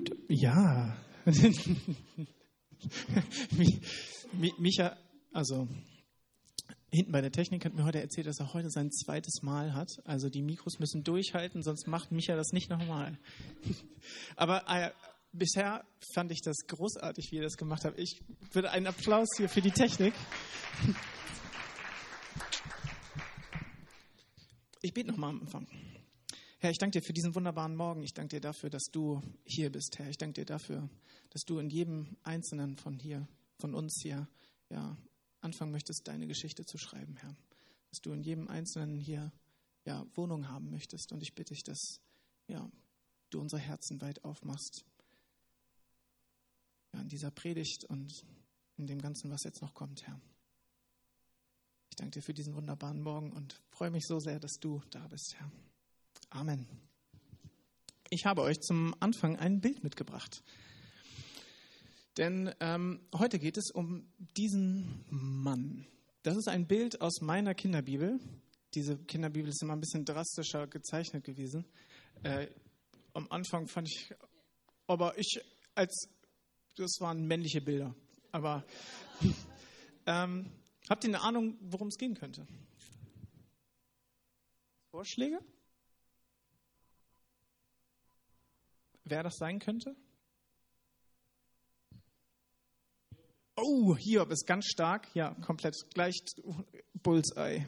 Gut, ja. Micha, also hinten bei der Technik hat mir heute erzählt, dass er heute sein zweites Mal hat. Also die Mikros müssen durchhalten, sonst macht Micha das nicht nochmal. Aber äh, bisher fand ich das großartig, wie ihr das gemacht habt. Ich würde einen Applaus hier für die Technik. Ich bete nochmal am Anfang. Herr, ich danke dir für diesen wunderbaren Morgen. Ich danke dir dafür, dass du hier bist, Herr. Ich danke dir dafür, dass du in jedem Einzelnen von hier, von uns hier, ja, anfangen möchtest, deine Geschichte zu schreiben, Herr. Dass du in jedem Einzelnen hier, ja, Wohnung haben möchtest. Und ich bitte dich, dass, ja, du unsere Herzen weit aufmachst. Ja, in dieser Predigt und in dem Ganzen, was jetzt noch kommt, Herr. Ich danke dir für diesen wunderbaren Morgen und freue mich so sehr, dass du da bist, Herr. Amen. Ich habe euch zum Anfang ein Bild mitgebracht. Denn ähm, heute geht es um diesen Mann. Das ist ein Bild aus meiner Kinderbibel. Diese Kinderbibel ist immer ein bisschen drastischer gezeichnet gewesen. Äh, am Anfang fand ich, aber ich als, das waren männliche Bilder. Aber ähm, habt ihr eine Ahnung, worum es gehen könnte? Vorschläge? Wer das sein könnte? Oh, Hiob ist ganz stark. Ja, komplett gleich Bullseye.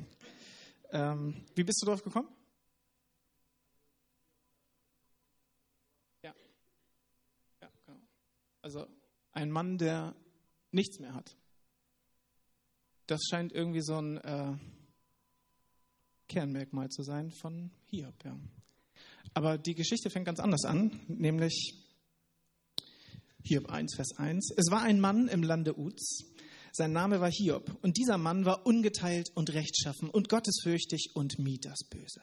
Ähm, wie bist du drauf gekommen? Ja. Ja, genau. Also ein Mann, der nichts mehr hat. Das scheint irgendwie so ein äh, Kernmerkmal zu sein von Hiob, ja. Aber die Geschichte fängt ganz anders an, nämlich Hiob 1, Vers 1. Es war ein Mann im Lande Uz. Sein Name war Hiob. Und dieser Mann war ungeteilt und rechtschaffen und gottesfürchtig und mied das Böse.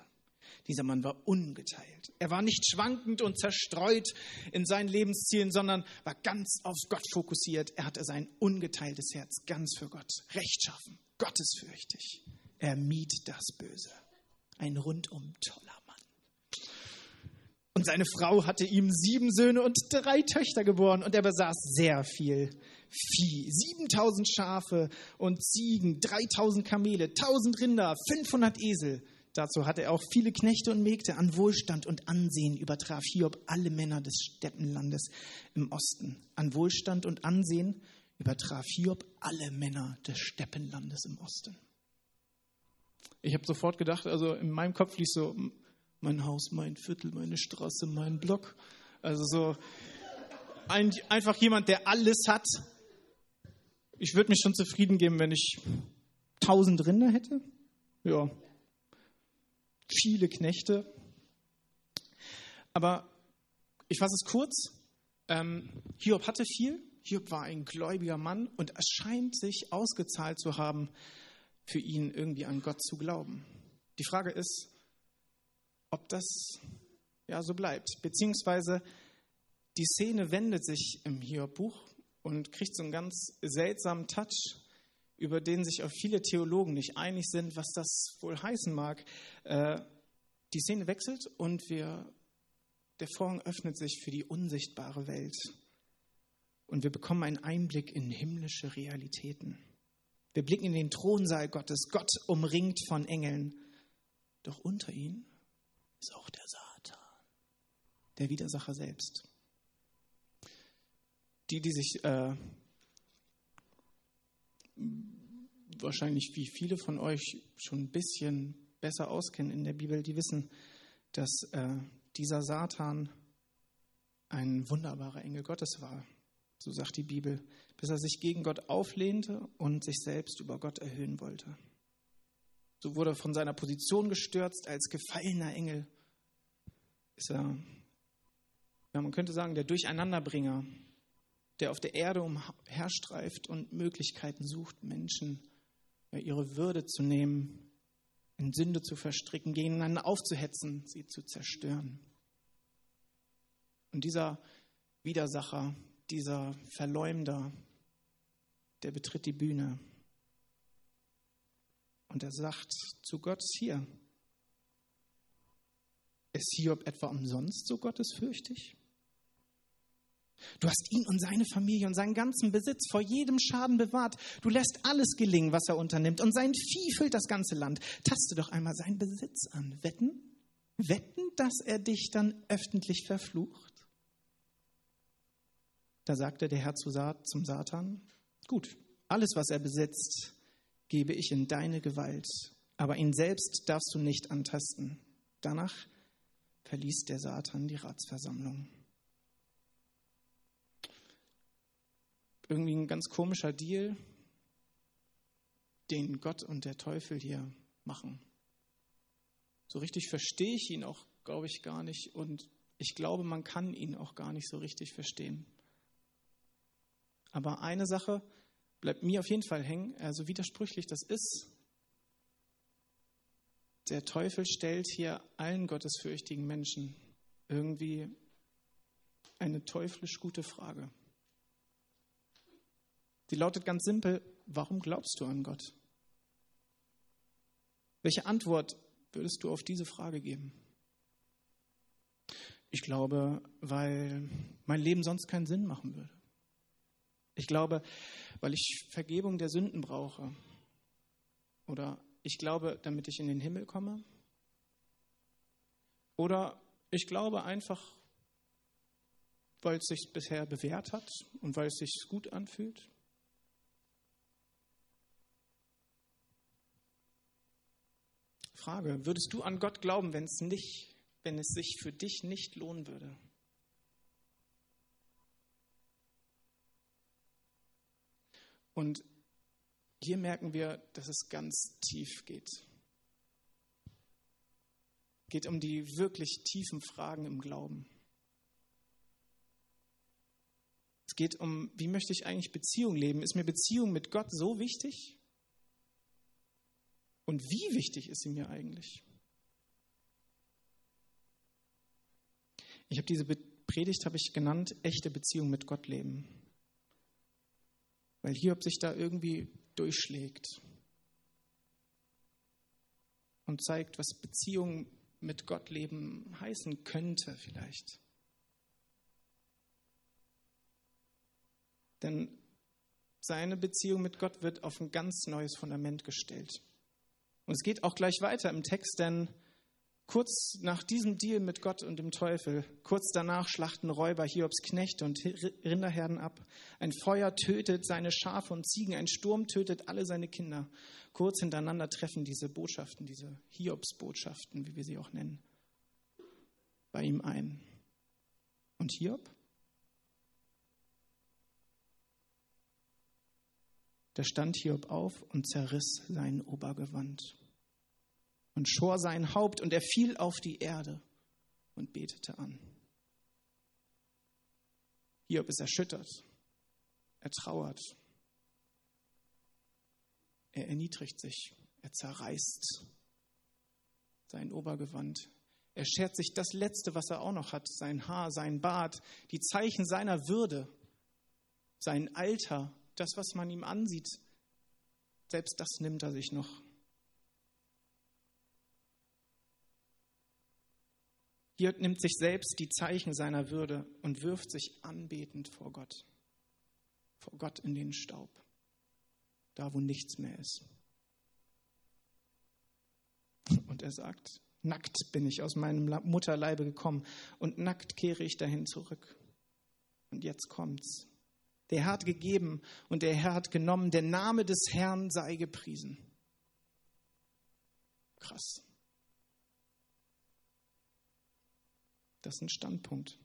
Dieser Mann war ungeteilt. Er war nicht schwankend und zerstreut in seinen Lebenszielen, sondern war ganz auf Gott fokussiert. Er hatte sein ungeteiltes Herz ganz für Gott. Rechtschaffen, gottesfürchtig. Er mied das Böse. Ein rundum toller und seine Frau hatte ihm sieben Söhne und drei Töchter geboren und er besaß sehr viel Vieh. 7000 Schafe und Ziegen, 3000 Kamele, 1000 Rinder, 500 Esel. Dazu hatte er auch viele Knechte und Mägde. An Wohlstand und Ansehen übertraf Hiob alle Männer des Steppenlandes im Osten. An Wohlstand und Ansehen übertraf Hiob alle Männer des Steppenlandes im Osten. Ich habe sofort gedacht, also in meinem Kopf lief so, mein Haus, mein Viertel, meine Straße, mein Block. Also so ein, einfach jemand, der alles hat. Ich würde mich schon zufrieden geben, wenn ich tausend Rinder hätte. Ja. Viele Knechte. Aber ich fasse es kurz. Ähm, Hiob hatte viel. Hiob war ein gläubiger Mann und es scheint sich ausgezahlt zu haben, für ihn irgendwie an Gott zu glauben. Die Frage ist, ob das ja so bleibt. Beziehungsweise die Szene wendet sich im Hiob-Buch und kriegt so einen ganz seltsamen Touch, über den sich auch viele Theologen nicht einig sind, was das wohl heißen mag. Äh, die Szene wechselt und wir, der Vorhang öffnet sich für die unsichtbare Welt. Und wir bekommen einen Einblick in himmlische Realitäten. Wir blicken in den Thronsaal Gottes, Gott umringt von Engeln. Doch unter ihnen ist auch der Satan, der Widersacher selbst. Die, die sich äh, wahrscheinlich wie viele von euch schon ein bisschen besser auskennen in der Bibel, die wissen, dass äh, dieser Satan ein wunderbarer Engel Gottes war, so sagt die Bibel, bis er sich gegen Gott auflehnte und sich selbst über Gott erhöhen wollte. So wurde er von seiner Position gestürzt als gefallener Engel. Ist er, ja, man könnte sagen, der Durcheinanderbringer, der auf der Erde umherstreift und Möglichkeiten sucht, Menschen ja, ihre Würde zu nehmen, in Sünde zu verstricken, gegeneinander aufzuhetzen, sie zu zerstören. Und dieser Widersacher, dieser Verleumder, der betritt die Bühne und er sagt zu Gott, hier, ist Hiob etwa umsonst so gottesfürchtig? Du hast ihn und seine Familie und seinen ganzen Besitz vor jedem Schaden bewahrt. Du lässt alles gelingen, was er unternimmt. Und sein Vieh füllt das ganze Land. Taste doch einmal seinen Besitz an. Wetten? Wetten, dass er dich dann öffentlich verflucht? Da sagte der Herr zum Satan, gut, alles, was er besitzt, gebe ich in deine Gewalt, aber ihn selbst darfst du nicht antasten. Danach verließ der Satan die Ratsversammlung. Irgendwie ein ganz komischer Deal, den Gott und der Teufel hier machen. So richtig verstehe ich ihn auch, glaube ich, gar nicht. Und ich glaube, man kann ihn auch gar nicht so richtig verstehen. Aber eine Sache bleibt mir auf jeden Fall hängen, also widersprüchlich das ist. Der Teufel stellt hier allen gottesfürchtigen Menschen irgendwie eine teuflisch gute Frage. Die lautet ganz simpel, warum glaubst du an Gott? Welche Antwort würdest du auf diese Frage geben? Ich glaube, weil mein Leben sonst keinen Sinn machen würde. Ich glaube, weil ich Vergebung der Sünden brauche. Oder ich glaube, damit ich in den Himmel komme. Oder ich glaube einfach, weil es sich bisher bewährt hat und weil es sich gut anfühlt. Frage, würdest du an Gott glauben, wenn es nicht, wenn es sich für dich nicht lohnen würde? Und hier merken wir, dass es ganz tief geht. Es geht um die wirklich tiefen Fragen im Glauben. Es geht um, wie möchte ich eigentlich Beziehung leben? Ist mir Beziehung mit Gott so wichtig? Und wie wichtig ist sie mir eigentlich? Ich habe diese Predigt habe ich genannt echte Beziehung mit Gott leben. Weil Hiob sich da irgendwie durchschlägt und zeigt, was Beziehung mit Gott leben heißen könnte vielleicht. Denn seine Beziehung mit Gott wird auf ein ganz neues Fundament gestellt. Und es geht auch gleich weiter im Text, denn kurz nach diesem Deal mit Gott und dem Teufel, kurz danach schlachten Räuber Hiobs Knechte und Rinderherden ab. Ein Feuer tötet seine Schafe und Ziegen, ein Sturm tötet alle seine Kinder. Kurz hintereinander treffen diese Botschaften, diese Hiobs-Botschaften, wie wir sie auch nennen, bei ihm ein. Und Hiob? Da stand Hiob auf und zerriss sein Obergewand und schor sein Haupt und er fiel auf die Erde und betete an. Hiob ist erschüttert, er trauert, er erniedrigt sich, er zerreißt sein Obergewand. Er schert sich das Letzte, was er auch noch hat, sein Haar, sein Bart, die Zeichen seiner Würde, sein Alter, das, was man ihm ansieht, selbst das nimmt er sich noch. Hier nimmt sich selbst die Zeichen seiner Würde und wirft sich anbetend vor Gott, vor Gott in den Staub, da wo nichts mehr ist. Und er sagt, nackt bin ich aus meinem Mutterleibe gekommen und nackt kehre ich dahin zurück. Und jetzt kommt's. Der Herr hat gegeben und der Herr hat genommen. Der Name des Herrn sei gepriesen. Krass. Das ist ein Standpunkt.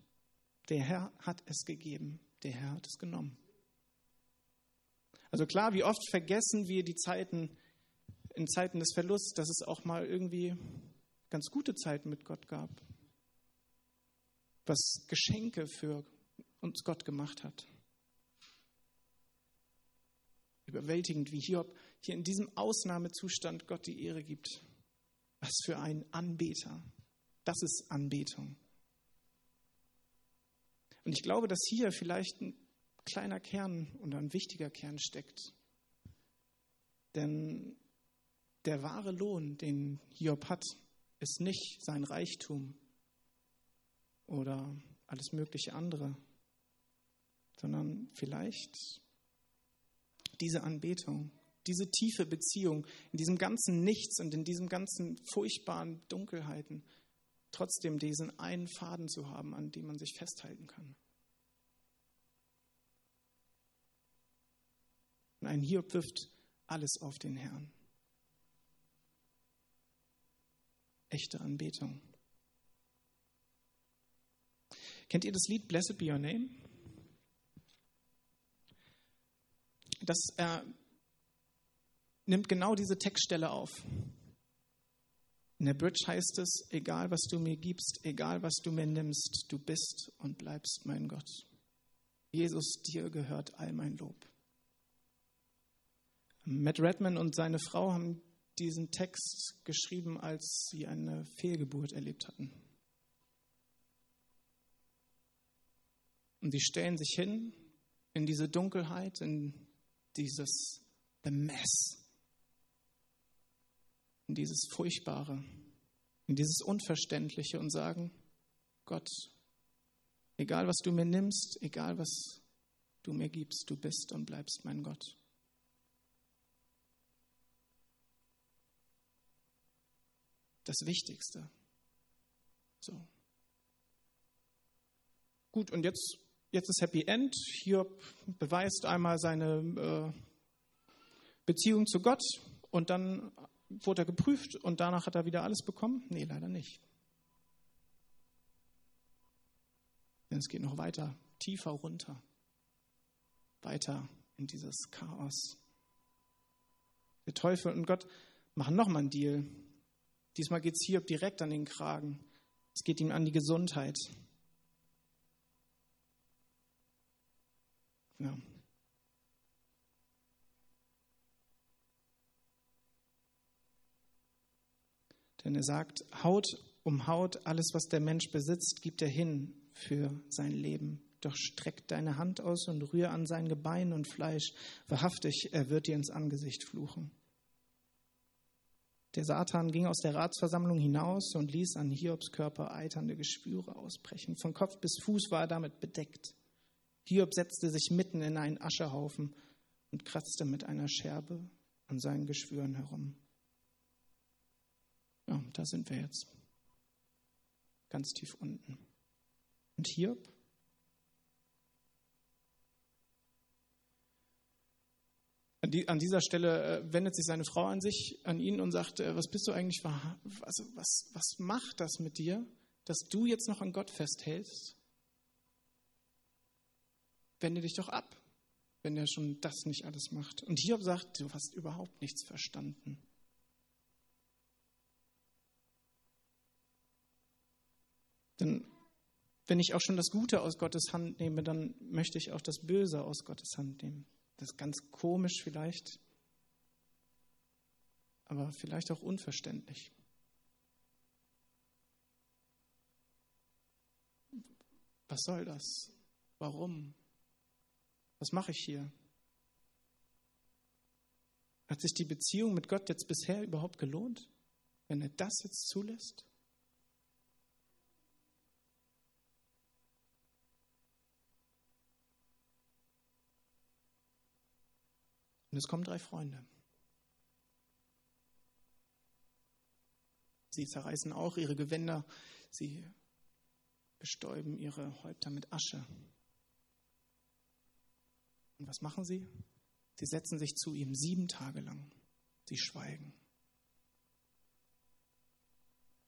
Der Herr hat es gegeben, der Herr hat es genommen. Also klar, wie oft vergessen wir die Zeiten, in Zeiten des Verlusts, dass es auch mal irgendwie ganz gute Zeiten mit Gott gab. Was Geschenke für uns Gott gemacht hat. Überwältigend, wie Hiob hier in diesem Ausnahmezustand Gott die Ehre gibt. Was für ein Anbeter. Das ist Anbetung. Und ich glaube, dass hier vielleicht ein kleiner Kern und ein wichtiger Kern steckt. Denn der wahre Lohn, den Hiob hat, ist nicht sein Reichtum oder alles mögliche andere, sondern vielleicht diese Anbetung, diese tiefe Beziehung in diesem ganzen Nichts und in diesem ganzen furchtbaren Dunkelheiten, trotzdem diesen einen Faden zu haben, an dem man sich festhalten kann. Und ein Hiob wirft alles auf den Herrn. Echte Anbetung. Kennt ihr das Lied Blessed Be Your Name? Das äh, nimmt genau diese Textstelle auf. In der Bridge heißt es, egal was du mir gibst, egal was du mir nimmst, du bist und bleibst mein Gott. Jesus, dir gehört all mein Lob. Matt Redman und seine Frau haben diesen Text geschrieben, als sie eine Fehlgeburt erlebt hatten. Und sie stellen sich hin in diese Dunkelheit, in dieses The Mess, in dieses Furchtbare, in dieses Unverständliche und sagen, Gott, egal was du mir nimmst, egal was du mir gibst, du bist und bleibst mein Gott. Das Wichtigste. So. Gut, und jetzt jetzt ist Happy End. Hiob beweist einmal seine äh, Beziehung zu Gott und dann wurde er geprüft und danach hat er wieder alles bekommen? Nee, leider nicht. Denn es geht noch weiter, tiefer runter, weiter in dieses Chaos. Der Teufel und Gott machen nochmal einen Deal. Diesmal geht es Hiob direkt an den Kragen. Es geht ihm an die Gesundheit. Ja. Denn er sagt, Haut um Haut, alles, was der Mensch besitzt, gibt er hin für sein Leben. Doch streck deine Hand aus und rühr an sein Gebein und Fleisch. Wahrhaftig, er wird dir ins Angesicht fluchen. Der Satan ging aus der Ratsversammlung hinaus und ließ an Hiobs Körper eiternde Geschwüre ausbrechen. Von Kopf bis Fuß war er damit bedeckt. Hiob setzte sich mitten in einen Aschehaufen und kratzte mit einer Scherbe an seinen Geschwüren herum. Ja, da sind wir jetzt. Ganz tief unten. Und Hiob? An, die, an dieser Stelle äh, wendet sich seine Frau an sich, an ihn und sagt, äh, was bist du eigentlich, also was, was macht das mit dir, dass du jetzt noch an Gott festhältst wende dich doch ab, wenn er schon das nicht alles macht. Und Hiob sagt, du hast überhaupt nichts verstanden. Denn wenn ich auch schon das Gute aus Gottes Hand nehme, dann möchte ich auch das Böse aus Gottes Hand nehmen. Das ist ganz komisch vielleicht, aber vielleicht auch unverständlich. Was soll das? Warum? Was mache ich hier? Hat sich die Beziehung mit Gott jetzt bisher überhaupt gelohnt, wenn er das jetzt zulässt? Und es kommen drei Freunde. Sie zerreißen auch ihre Gewänder, sie bestäuben ihre Häupter mit Asche. Und was machen sie? Sie setzen sich zu ihm sieben Tage lang. Sie schweigen.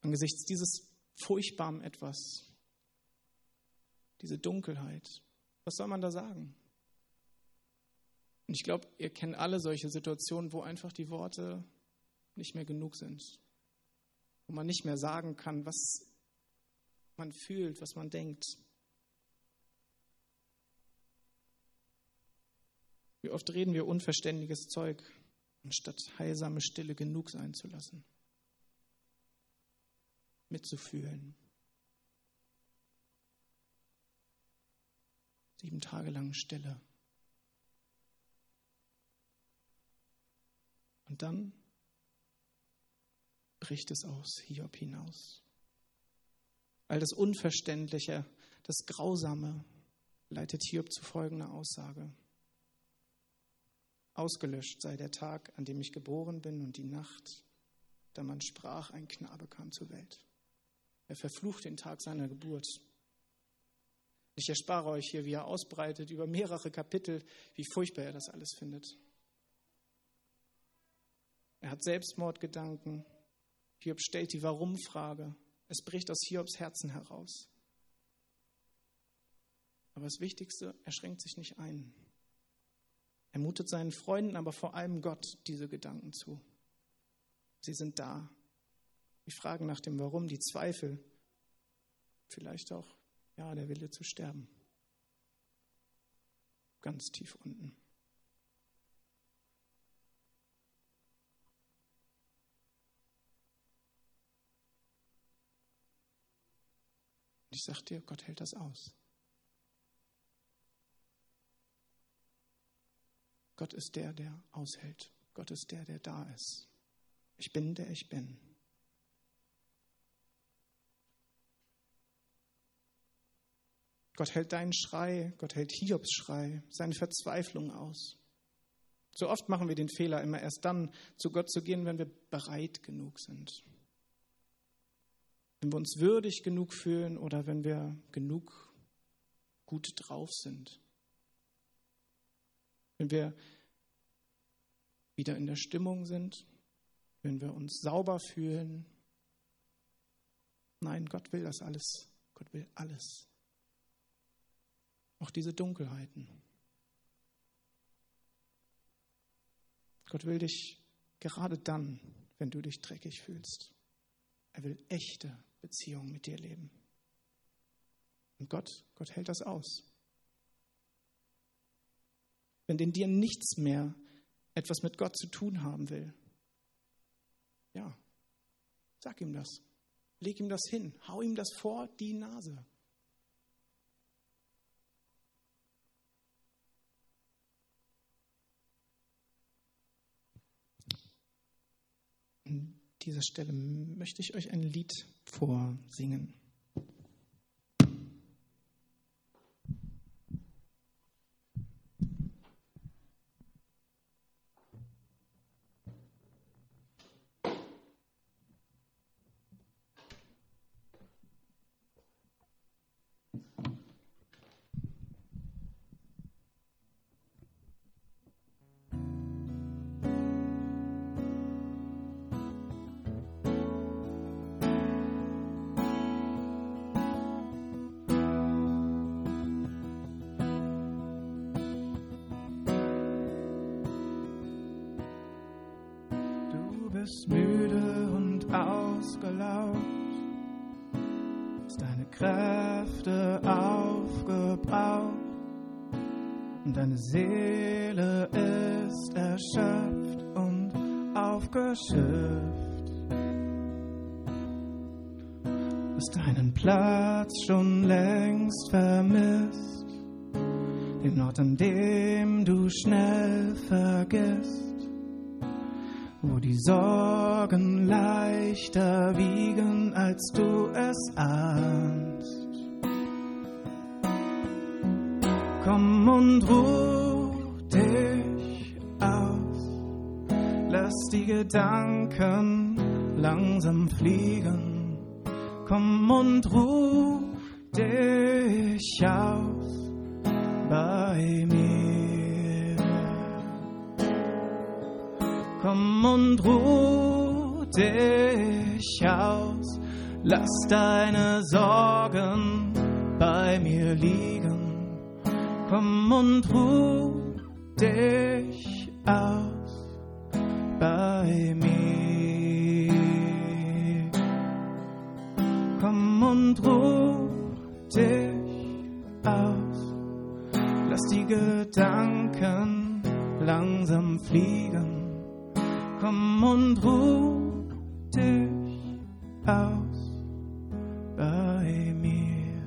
Angesichts dieses furchtbaren Etwas, diese Dunkelheit, was soll man da sagen? Und ich glaube, ihr kennt alle solche Situationen, wo einfach die Worte nicht mehr genug sind, wo man nicht mehr sagen kann, was man fühlt, was man denkt. Wie oft reden wir unverständiges Zeug, anstatt heilsame Stille genug sein zu lassen, mitzufühlen. Sieben Tage lang Stille. Und dann bricht es aus, Hiob hinaus. All das Unverständliche, das Grausame, leitet Hiob zu folgender Aussage. Ausgelöscht sei der Tag, an dem ich geboren bin und die Nacht, da man sprach, ein Knabe kam zur Welt. Er verflucht den Tag seiner Geburt. Ich erspare euch hier, wie er ausbreitet über mehrere Kapitel, wie furchtbar er das alles findet. Er hat Selbstmordgedanken. Hiob stellt die Warum-Frage. Es bricht aus Hiobs Herzen heraus. Aber das Wichtigste, er schränkt sich nicht ein. Er mutet seinen Freunden, aber vor allem Gott diese Gedanken zu. Sie sind da. Die Fragen nach dem Warum, die Zweifel, vielleicht auch, ja, der Wille zu sterben. Ganz tief unten. Ich sage dir, Gott hält das aus. Gott ist der, der aushält. Gott ist der, der da ist. Ich bin, der ich bin. Gott hält deinen Schrei, Gott hält Hiobs Schrei, seine Verzweiflung aus. So oft machen wir den Fehler, immer erst dann zu Gott zu gehen, wenn wir bereit genug sind. Wenn wir uns würdig genug fühlen oder wenn wir genug gut drauf sind. Wenn wir wieder in der Stimmung sind, wenn wir uns sauber fühlen. Nein, Gott will das alles. Gott will alles. Auch diese Dunkelheiten. Gott will dich gerade dann, wenn du dich dreckig fühlst. Er will echte Beziehungen mit dir leben. Und Gott, Gott hält das aus. Wenn in dir nichts mehr etwas mit Gott zu tun haben will, ja, sag ihm das. Leg ihm das hin. Hau ihm das vor die Nase. An dieser Stelle möchte ich euch ein Lied vorsingen. Bist müde und ausgelaugt, hast deine Kräfte aufgebraucht. Und deine Seele ist erschöpft und aufgeschöpft. Hast deinen Platz schon längst vermisst, den Ort, an dem du schnell vergisst wo die Sorgen leichter wiegen, als du es ahnst. Komm und ruh dich aus, lass die Gedanken langsam fliegen. Komm und ruh dich aus bei mir. Komm und ruh dich aus, lass deine Sorgen bei mir liegen. Komm und ruh dich aus bei mir. Komm und ruh dich aus, lass die Gedanken langsam fliegen komm und ruh dich aus bei mir.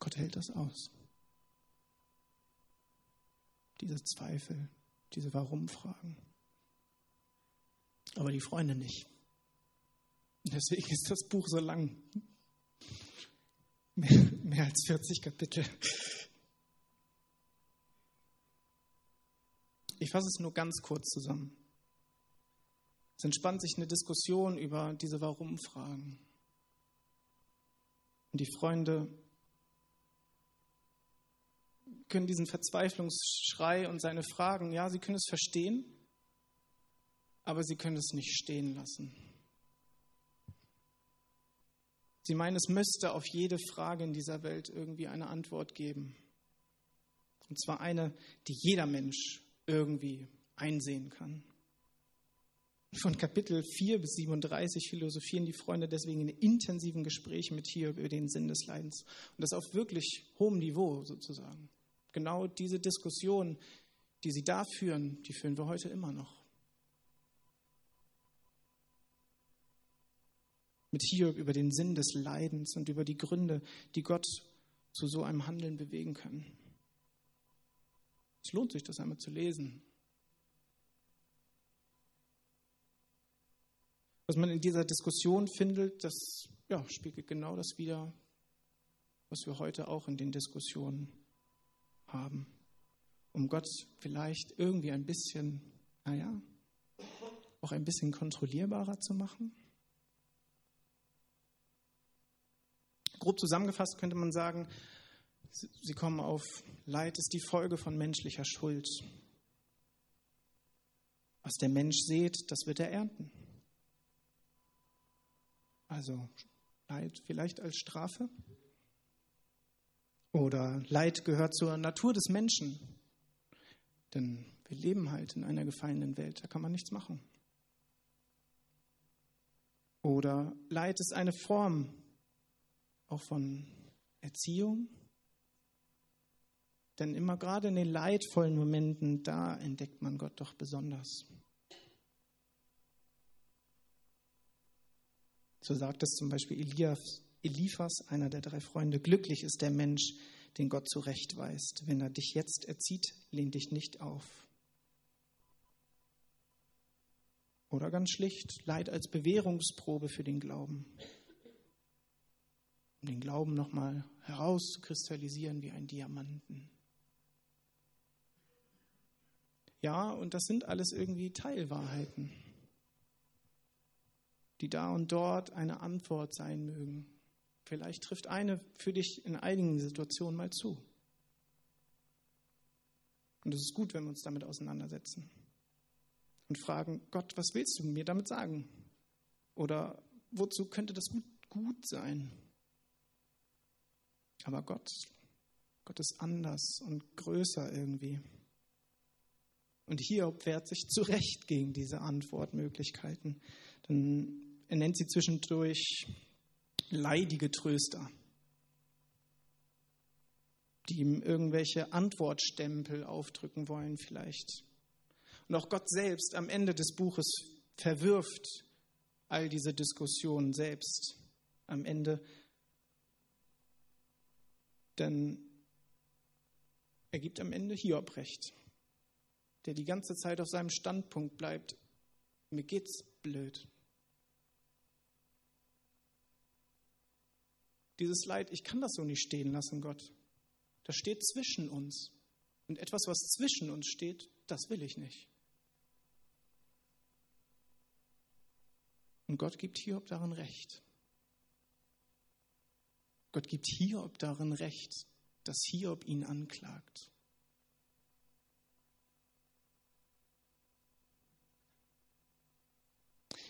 Gott hält das aus. Diese Zweifel, diese Warum-Fragen. Aber die Freunde nicht. Deswegen ist das Buch so lang. Mehr, mehr als 40 Kapitel. Ich fasse es nur ganz kurz zusammen. Es entspannt sich eine Diskussion über diese Warum-Fragen. Und die Freunde können diesen Verzweiflungsschrei und seine Fragen, ja, sie können es verstehen, aber sie können es nicht stehen lassen. Sie meinen, es müsste auf jede Frage in dieser Welt irgendwie eine Antwort geben. Und zwar eine, die jeder Mensch irgendwie einsehen kann. Von Kapitel 4 bis 37 philosophieren die Freunde deswegen in intensiven Gesprächen mit hier über den Sinn des Leidens. Und das auf wirklich hohem Niveau sozusagen. Genau diese Diskussion, die sie da führen, die führen wir heute immer noch. Mit Hiob über den Sinn des Leidens und über die Gründe, die Gott zu so einem Handeln bewegen können. Es lohnt sich, das einmal zu lesen. Was man in dieser Diskussion findet, das ja, spiegelt genau das wider, was wir heute auch in den Diskussionen haben. Um Gott vielleicht irgendwie ein bisschen, naja, auch ein bisschen kontrollierbarer zu machen. Grob zusammengefasst könnte man sagen, sie kommen auf, Leid ist die Folge von menschlicher Schuld. Was der Mensch sät, das wird er ernten. Also Leid vielleicht als Strafe. Oder Leid gehört zur Natur des Menschen. Denn wir leben halt in einer gefallenen Welt, da kann man nichts machen. Oder Leid ist eine Form auch von Erziehung. Denn immer gerade in den leidvollen Momenten, da entdeckt man Gott doch besonders. So sagt es zum Beispiel Elias, Eliphas, einer der drei Freunde, glücklich ist der Mensch, den Gott zurechtweist. Wenn er dich jetzt erzieht, lehn dich nicht auf. Oder ganz schlicht, Leid als Bewährungsprobe für den Glauben. Um den Glauben nochmal herauszukristallisieren wie ein Diamanten. Ja, und das sind alles irgendwie Teilwahrheiten die da und dort eine Antwort sein mögen. Vielleicht trifft eine für dich in einigen Situationen mal zu. Und es ist gut, wenn wir uns damit auseinandersetzen und fragen, Gott, was willst du mir damit sagen? Oder wozu könnte das gut, gut sein? Aber Gott, Gott ist anders und größer irgendwie. Und Hiob wehrt sich zu Recht gegen diese Antwortmöglichkeiten. Denn er nennt sie zwischendurch leidige Tröster, die ihm irgendwelche Antwortstempel aufdrücken wollen vielleicht. Und auch Gott selbst am Ende des Buches verwirft all diese Diskussionen selbst am Ende. Denn er gibt am Ende Hiob recht, der die ganze Zeit auf seinem Standpunkt bleibt. Mir geht's blöd. Dieses Leid, ich kann das so nicht stehen lassen, Gott. Das steht zwischen uns. Und etwas, was zwischen uns steht, das will ich nicht. Und Gott gibt Hiob darin recht. Gott gibt Hiob darin recht, dass Hiob ihn anklagt.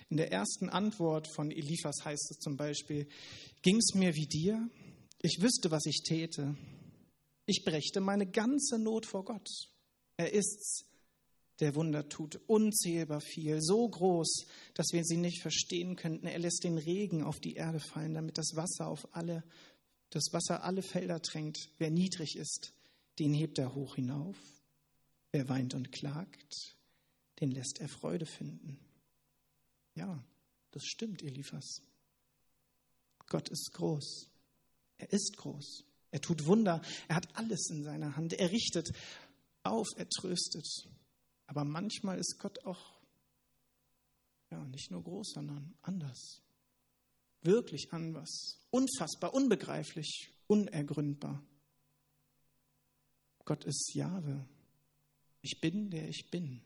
In der ersten Antwort von Eliphas heißt es zum Beispiel, ging es mir wie dir? Ich wüsste, was ich täte. Ich brächte meine ganze Not vor Gott. Er ist's, der Wunder tut, unzählbar viel, so groß, dass wir sie nicht verstehen könnten. Er lässt den Regen auf die Erde fallen, damit das Wasser auf alle, das Wasser alle Felder tränkt. Wer niedrig ist, den hebt er hoch hinauf. Wer weint und klagt, den lässt er Freude finden. Ja, das stimmt, Eliphas. Gott ist groß. Er ist groß. Er tut Wunder. Er hat alles in seiner Hand. Er richtet auf, er tröstet. Aber manchmal ist Gott auch ja, nicht nur groß, sondern anders. Wirklich anders. Unfassbar, unbegreiflich, unergründbar. Gott ist Jahwe. Ich bin, der ich bin.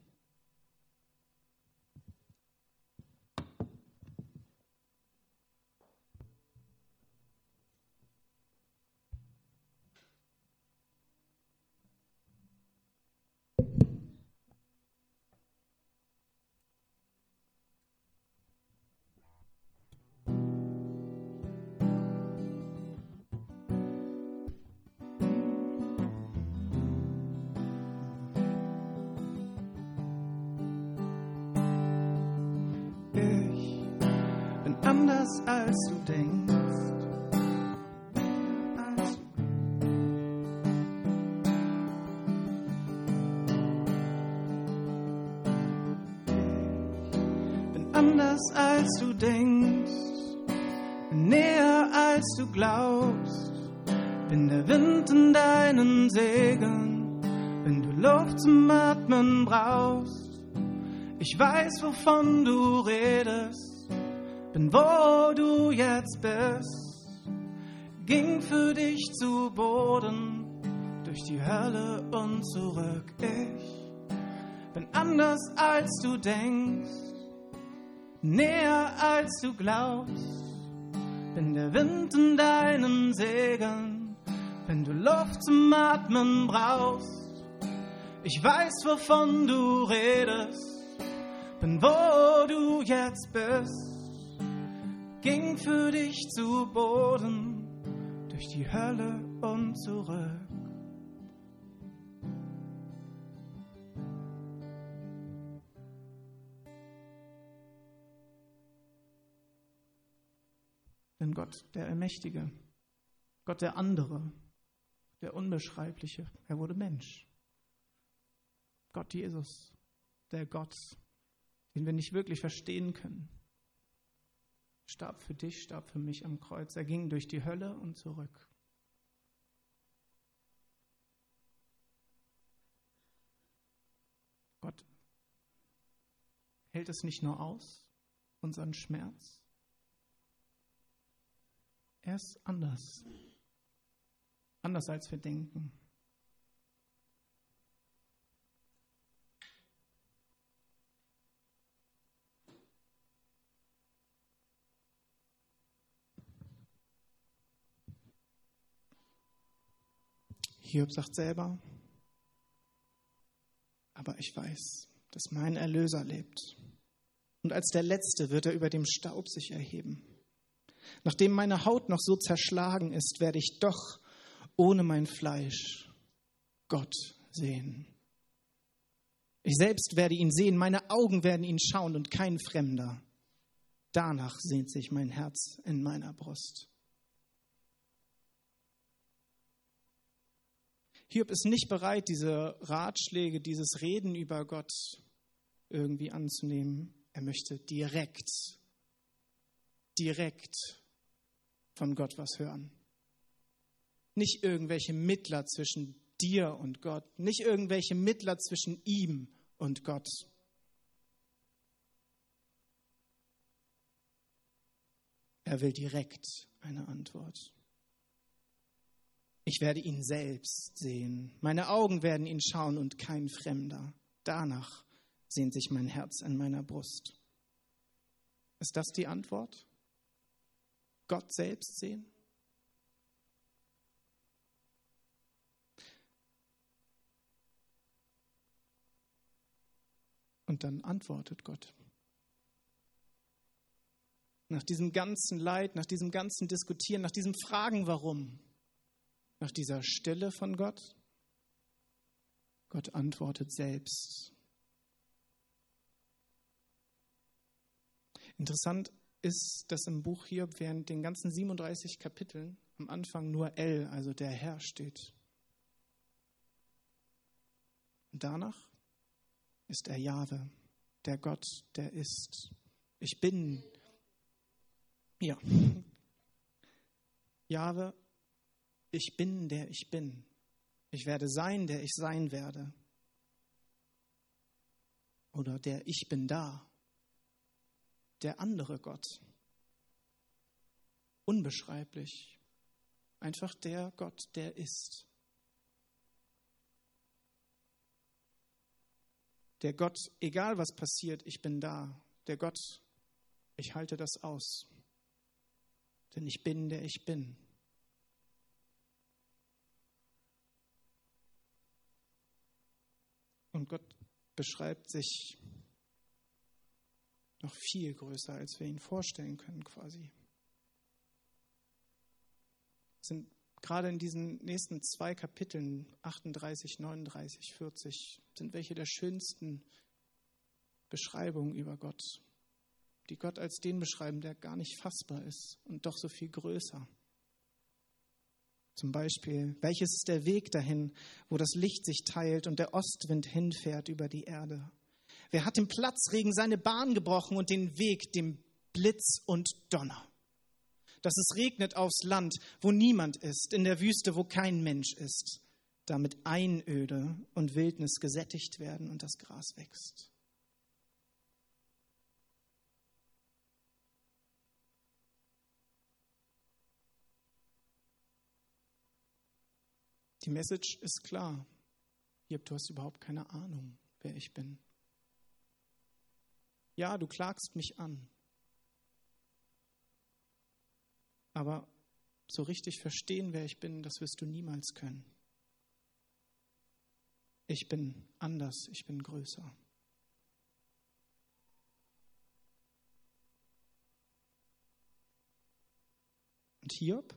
Bin der Wind in deinen Segeln, wenn du Luft zum Atmen brauchst. Ich weiß, wovon du redest bin wo du jetzt bist, ging für dich zu Boden, durch die Hölle und zurück. Ich bin anders als du denkst, näher als du glaubst, bin der Wind in deinen Segeln, wenn du Luft zum Atmen brauchst. Ich weiß, wovon du redest, bin wo du jetzt bist ging für dich zu Boden, durch die Hölle und zurück. Denn Gott, der Allmächtige, Gott der andere, der Unbeschreibliche, er wurde Mensch. Gott Jesus, der Gott, den wir nicht wirklich verstehen können starb für dich, starb für mich am Kreuz. Er ging durch die Hölle und zurück. Gott hält es nicht nur aus, unseren Schmerz. Er ist anders. Anders als wir denken. Hiob sagt selber, aber ich weiß, dass mein Erlöser lebt. Und als der Letzte wird er über dem Staub sich erheben. Nachdem meine Haut noch so zerschlagen ist, werde ich doch ohne mein Fleisch Gott sehen. Ich selbst werde ihn sehen, meine Augen werden ihn schauen und kein Fremder. Danach sehnt sich mein Herz in meiner Brust. Hiob ist nicht bereit, diese Ratschläge, dieses Reden über Gott irgendwie anzunehmen. Er möchte direkt, direkt von Gott was hören. Nicht irgendwelche Mittler zwischen dir und Gott, nicht irgendwelche Mittler zwischen ihm und Gott. Er will direkt eine Antwort. Ich werde ihn selbst sehen. Meine Augen werden ihn schauen und kein Fremder. Danach sehnt sich mein Herz in meiner Brust. Ist das die Antwort? Gott selbst sehen? Und dann antwortet Gott. Nach diesem ganzen Leid, nach diesem ganzen Diskutieren, nach diesem Fragen, warum, nach dieser Stille von Gott? Gott antwortet selbst. Interessant ist, dass im Buch hier während den ganzen 37 Kapiteln am Anfang nur El, also der Herr, steht. Und danach ist er Jahwe, der Gott, der ist. Ich bin. Ja. Jahwe ich bin, der ich bin. Ich werde sein, der ich sein werde. Oder der ich bin da. Der andere Gott. Unbeschreiblich. Einfach der Gott, der ist. Der Gott, egal was passiert, ich bin da. Der Gott, ich halte das aus. Denn ich bin, der ich bin. Und Gott beschreibt sich noch viel größer, als wir ihn vorstellen können, quasi. Sind gerade in diesen nächsten zwei Kapiteln, 38, 39, 40, sind welche der schönsten Beschreibungen über Gott, die Gott als den beschreiben, der gar nicht fassbar ist und doch so viel größer. Zum Beispiel, welches ist der Weg dahin, wo das Licht sich teilt und der Ostwind hinfährt über die Erde? Wer hat dem Platzregen seine Bahn gebrochen und den Weg dem Blitz und Donner? Dass es regnet aufs Land, wo niemand ist, in der Wüste, wo kein Mensch ist, damit Einöde und Wildnis gesättigt werden und das Gras wächst. Die Message ist klar. Hiob, du hast überhaupt keine Ahnung, wer ich bin. Ja, du klagst mich an. Aber so richtig verstehen, wer ich bin, das wirst du niemals können. Ich bin anders, ich bin größer. Und Hiob?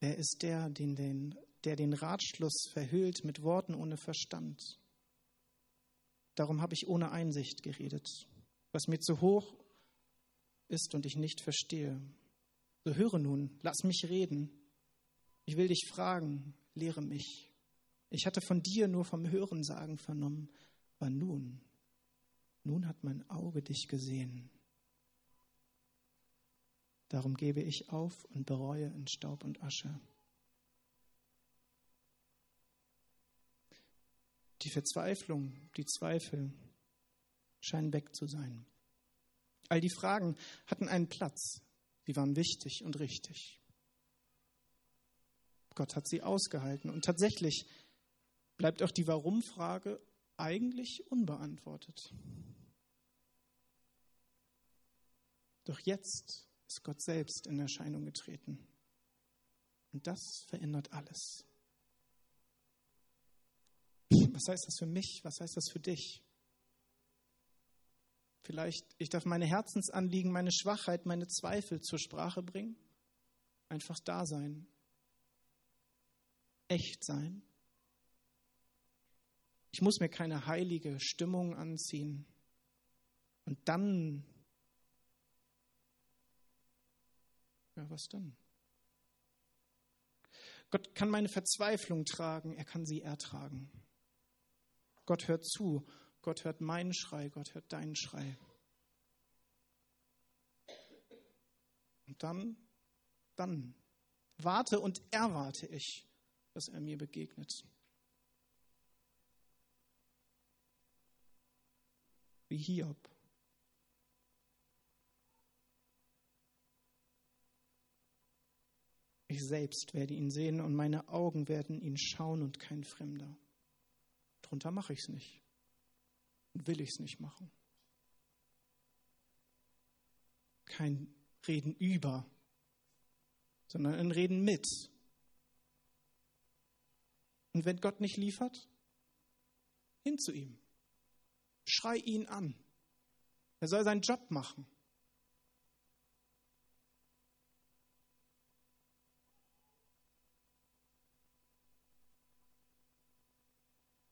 Wer ist der, den, den, der den Ratschluss verhüllt mit Worten ohne Verstand? Darum habe ich ohne Einsicht geredet, was mir zu hoch ist und ich nicht verstehe. So höre nun, lass mich reden. Ich will dich fragen, lehre mich. Ich hatte von dir nur vom Hörensagen vernommen, aber nun, nun hat mein Auge dich gesehen. Darum gebe ich auf und bereue in Staub und Asche. Die Verzweiflung, die Zweifel scheinen weg zu sein. All die Fragen hatten einen Platz. Sie waren wichtig und richtig. Gott hat sie ausgehalten. Und tatsächlich bleibt auch die Warum-Frage eigentlich unbeantwortet. Doch jetzt ist Gott selbst in Erscheinung getreten. Und das verändert alles. Was heißt das für mich? Was heißt das für dich? Vielleicht, ich darf meine Herzensanliegen, meine Schwachheit, meine Zweifel zur Sprache bringen. Einfach da sein. Echt sein. Ich muss mir keine heilige Stimmung anziehen. Und dann Ja, was dann? Gott kann meine Verzweiflung tragen, er kann sie ertragen. Gott hört zu, Gott hört meinen Schrei, Gott hört deinen Schrei. Und dann, dann warte und erwarte ich, dass er mir begegnet. Wie Hiob. Ich selbst werde ihn sehen und meine Augen werden ihn schauen und kein Fremder. Drunter mache ich es nicht und will ich es nicht machen. Kein Reden über, sondern ein Reden mit. Und wenn Gott nicht liefert, hin zu ihm. Schrei ihn an. Er soll seinen Job machen.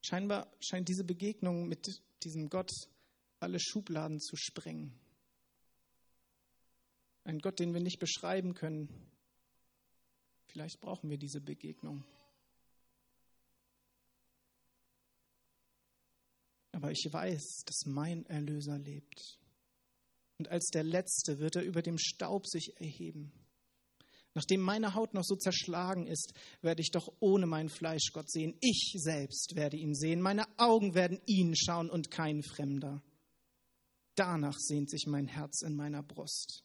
Scheinbar scheint diese Begegnung mit diesem Gott alle Schubladen zu sprengen. Ein Gott, den wir nicht beschreiben können. Vielleicht brauchen wir diese Begegnung. Aber ich weiß, dass mein Erlöser lebt. Und als der Letzte wird er über dem Staub sich erheben. Nachdem meine Haut noch so zerschlagen ist, werde ich doch ohne mein Fleisch Gott sehen. Ich selbst werde ihn sehen. Meine Augen werden ihn schauen und kein Fremder. Danach sehnt sich mein Herz in meiner Brust.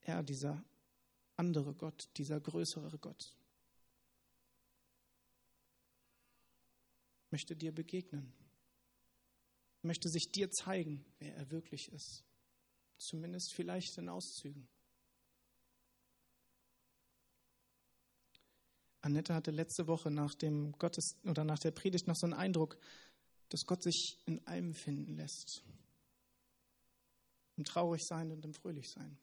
Er, dieser andere Gott, dieser größere Gott, möchte dir begegnen, möchte sich dir zeigen, wer er wirklich ist, zumindest vielleicht in Auszügen. Annette hatte letzte Woche nach dem Gottes oder nach der Predigt noch so einen Eindruck, dass Gott sich in allem finden lässt. Im Traurigsein und im Fröhlichsein.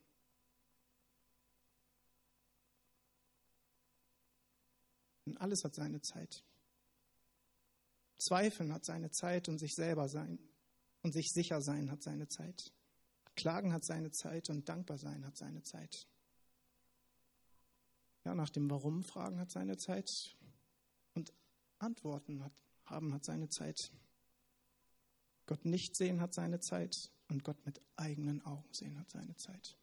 Und alles hat seine Zeit. Zweifeln hat seine Zeit und sich selber sein und sich sicher sein hat seine Zeit. Klagen hat seine Zeit und dankbar sein hat seine Zeit. Ja, nach dem Warum fragen hat seine Zeit und Antworten hat, haben hat seine Zeit. Gott nicht sehen hat seine Zeit und Gott mit eigenen Augen sehen hat seine Zeit.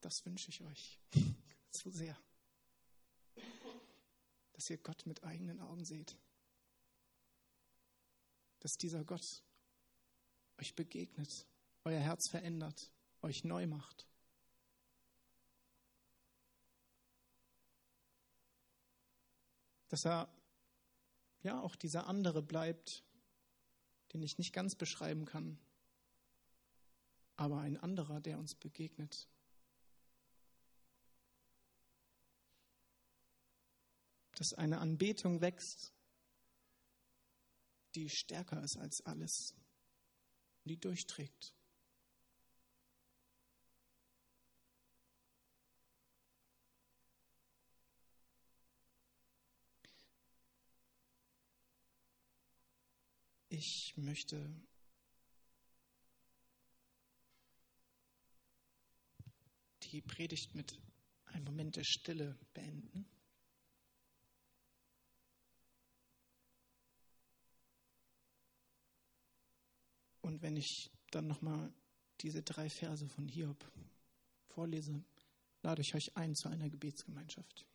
Das wünsche ich euch so sehr, dass ihr Gott mit eigenen Augen seht, dass dieser Gott euch begegnet, euer Herz verändert, euch neu macht. Dass er ja auch dieser andere bleibt, den ich nicht ganz beschreiben kann, aber ein anderer, der uns begegnet, dass eine Anbetung wächst, die stärker ist als alles, die durchträgt. Ich möchte die Predigt mit einem Moment der Stille beenden. Und wenn ich dann nochmal diese drei Verse von Hiob vorlese, lade ich euch ein zu einer Gebetsgemeinschaft.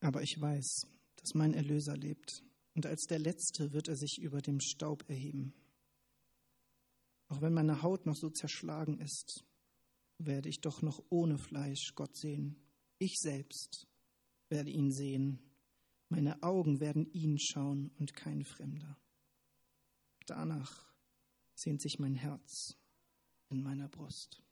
Aber ich weiß, dass mein Erlöser lebt, und als der Letzte wird er sich über dem Staub erheben. Auch wenn meine Haut noch so zerschlagen ist, werde ich doch noch ohne Fleisch Gott sehen. Ich selbst werde ihn sehen. Meine Augen werden ihn schauen und kein Fremder. Danach sehnt sich mein Herz in meiner Brust.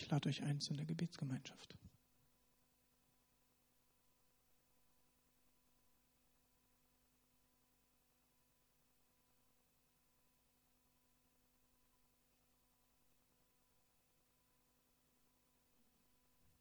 Ich lade euch ein zu der Gebetsgemeinschaft.